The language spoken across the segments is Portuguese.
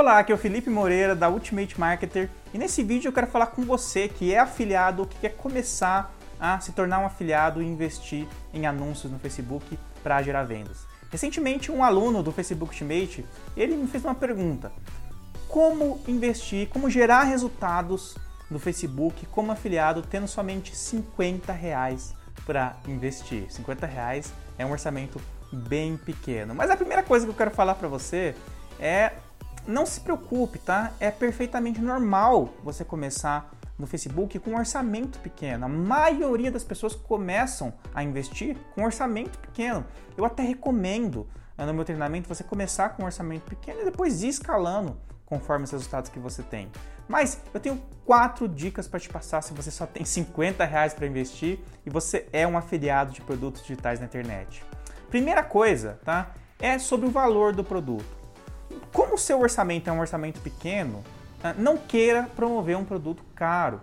Olá, aqui é o Felipe Moreira da Ultimate Marketer e nesse vídeo eu quero falar com você que é afiliado, que quer começar a se tornar um afiliado e investir em anúncios no Facebook para gerar vendas. Recentemente, um aluno do Facebook Ultimate, ele me fez uma pergunta: como investir, como gerar resultados no Facebook como afiliado tendo somente 50 reais para investir? 50 reais é um orçamento bem pequeno. Mas a primeira coisa que eu quero falar para você é não se preocupe, tá? É perfeitamente normal você começar no Facebook com um orçamento pequeno. A maioria das pessoas começam a investir com um orçamento pequeno. Eu até recomendo né, no meu treinamento você começar com um orçamento pequeno e depois ir escalando conforme os resultados que você tem. Mas eu tenho quatro dicas para te passar se você só tem 50 reais para investir e você é um afiliado de produtos digitais na internet. Primeira coisa, tá? É sobre o valor do produto. Como o seu orçamento é um orçamento pequeno, ah, não queira promover um produto caro.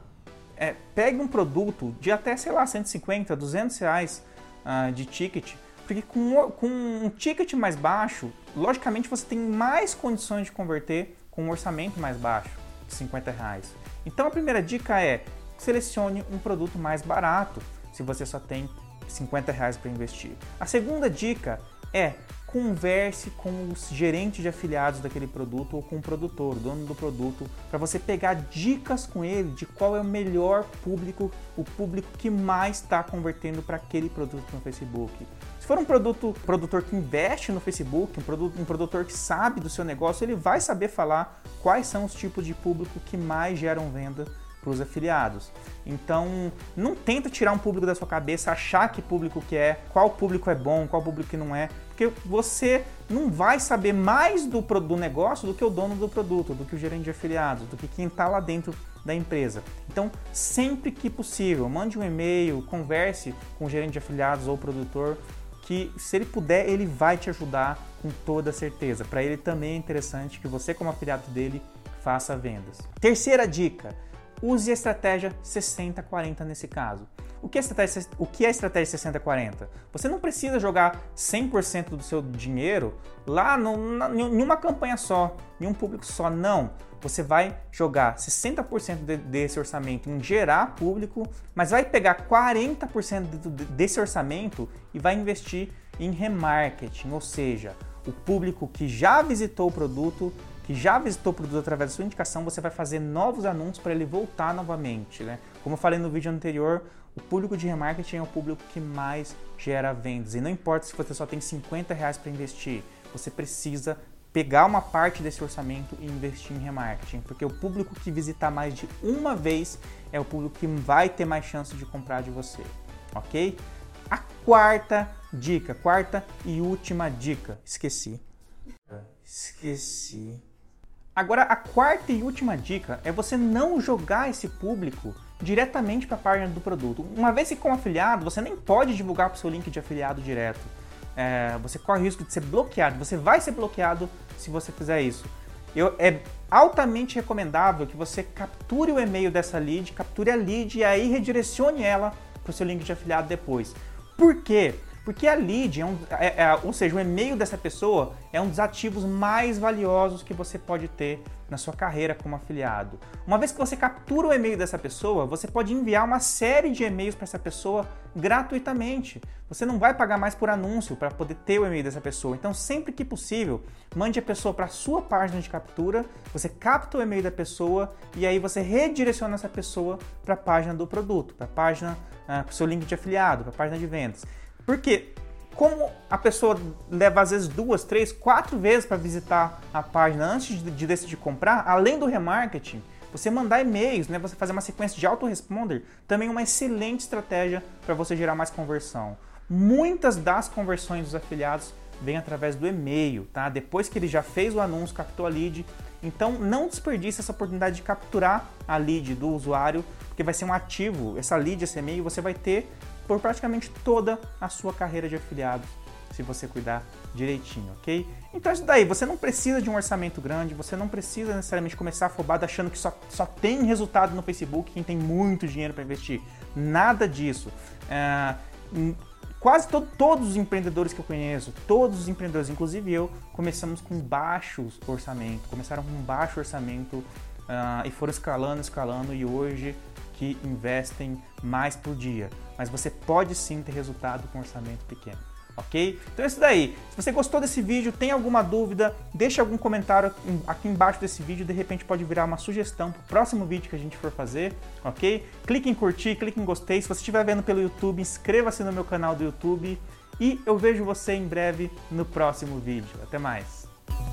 É, pegue um produto de até, sei lá, 150, 200 reais uh, de ticket, porque com, com um ticket mais baixo, logicamente você tem mais condições de converter com um orçamento mais baixo, de 50 reais. Então a primeira dica é selecione um produto mais barato, se você só tem 50 reais para investir. A segunda dica é converse com os gerentes de afiliados daquele produto ou com o produtor, o dono do produto, para você pegar dicas com ele de qual é o melhor público, o público que mais está convertendo para aquele produto no Facebook. Se for um produto, produtor que investe no Facebook, um, produto, um produtor que sabe do seu negócio, ele vai saber falar quais são os tipos de público que mais geram venda para os afiliados. Então, não tenta tirar um público da sua cabeça, achar que público que é, qual público é bom, qual público que não é, porque você não vai saber mais do, do negócio do que o dono do produto, do que o gerente de afiliados, do que quem está lá dentro da empresa. Então, sempre que possível, mande um e-mail, converse com o gerente de afiliados ou produtor, que se ele puder, ele vai te ajudar com toda certeza. Para ele também é interessante que você, como afiliado dele, faça vendas. Terceira dica: use a estratégia 60-40 nesse caso. O que é estratégia, o que é estratégia 60-40? Você não precisa jogar 100% do seu dinheiro lá em uma campanha só, em um público só. Não. Você vai jogar 60% de, desse orçamento em gerar público, mas vai pegar 40% desse orçamento e vai investir em remarketing, ou seja, o público que já visitou o produto que já visitou o produto através da sua indicação, você vai fazer novos anúncios para ele voltar novamente. Né? Como eu falei no vídeo anterior, o público de remarketing é o público que mais gera vendas. E não importa se você só tem 50 reais para investir, você precisa pegar uma parte desse orçamento e investir em remarketing, porque o público que visitar mais de uma vez é o público que vai ter mais chance de comprar de você, ok? A quarta dica, quarta e última dica, esqueci. Esqueci. Agora, a quarta e última dica é você não jogar esse público diretamente para a página do produto. Uma vez que com afiliado, você nem pode divulgar para o seu link de afiliado direto. É, você corre o risco de ser bloqueado. Você vai ser bloqueado se você fizer isso. Eu, é altamente recomendável que você capture o e-mail dessa lead, capture a lead e aí redirecione ela para o seu link de afiliado depois. Por quê? Porque a lead, é um, é, é, ou seja, o e-mail dessa pessoa é um dos ativos mais valiosos que você pode ter na sua carreira como afiliado. Uma vez que você captura o e-mail dessa pessoa, você pode enviar uma série de e-mails para essa pessoa gratuitamente. Você não vai pagar mais por anúncio para poder ter o e-mail dessa pessoa. Então, sempre que possível, mande a pessoa para a sua página de captura, você capta o e-mail da pessoa e aí você redireciona essa pessoa para a página do produto, para a página, uh, para o seu link de afiliado, para a página de vendas. Porque como a pessoa leva às vezes duas, três, quatro vezes para visitar a página antes de, de, decidir comprar, além do remarketing, você mandar e-mails, né, você fazer uma sequência de autoresponder, também é uma excelente estratégia para você gerar mais conversão. Muitas das conversões dos afiliados vêm através do e-mail, tá? Depois que ele já fez o anúncio, captou a lead, então não desperdice essa oportunidade de capturar a lead do usuário, porque vai ser um ativo, essa lead, esse e-mail, você vai ter por praticamente toda a sua carreira de afiliado, se você cuidar direitinho, ok? Então isso daí, você não precisa de um orçamento grande, você não precisa necessariamente começar afobado achando que só, só tem resultado no Facebook quem tem muito dinheiro para investir. Nada disso. É, quase to todos os empreendedores que eu conheço, todos os empreendedores, inclusive eu, começamos com baixo orçamento, começaram com baixo orçamento uh, e foram escalando, escalando e hoje que investem mais por dia. Mas você pode sim ter resultado com orçamento pequeno ok? Então é isso daí. Se você gostou desse vídeo, tem alguma dúvida, deixa algum comentário aqui embaixo desse vídeo, de repente pode virar uma sugestão para o próximo vídeo que a gente for fazer, ok? Clique em curtir, clique em gostei. Se você estiver vendo pelo YouTube, inscreva-se no meu canal do YouTube e eu vejo você em breve no próximo vídeo. Até mais!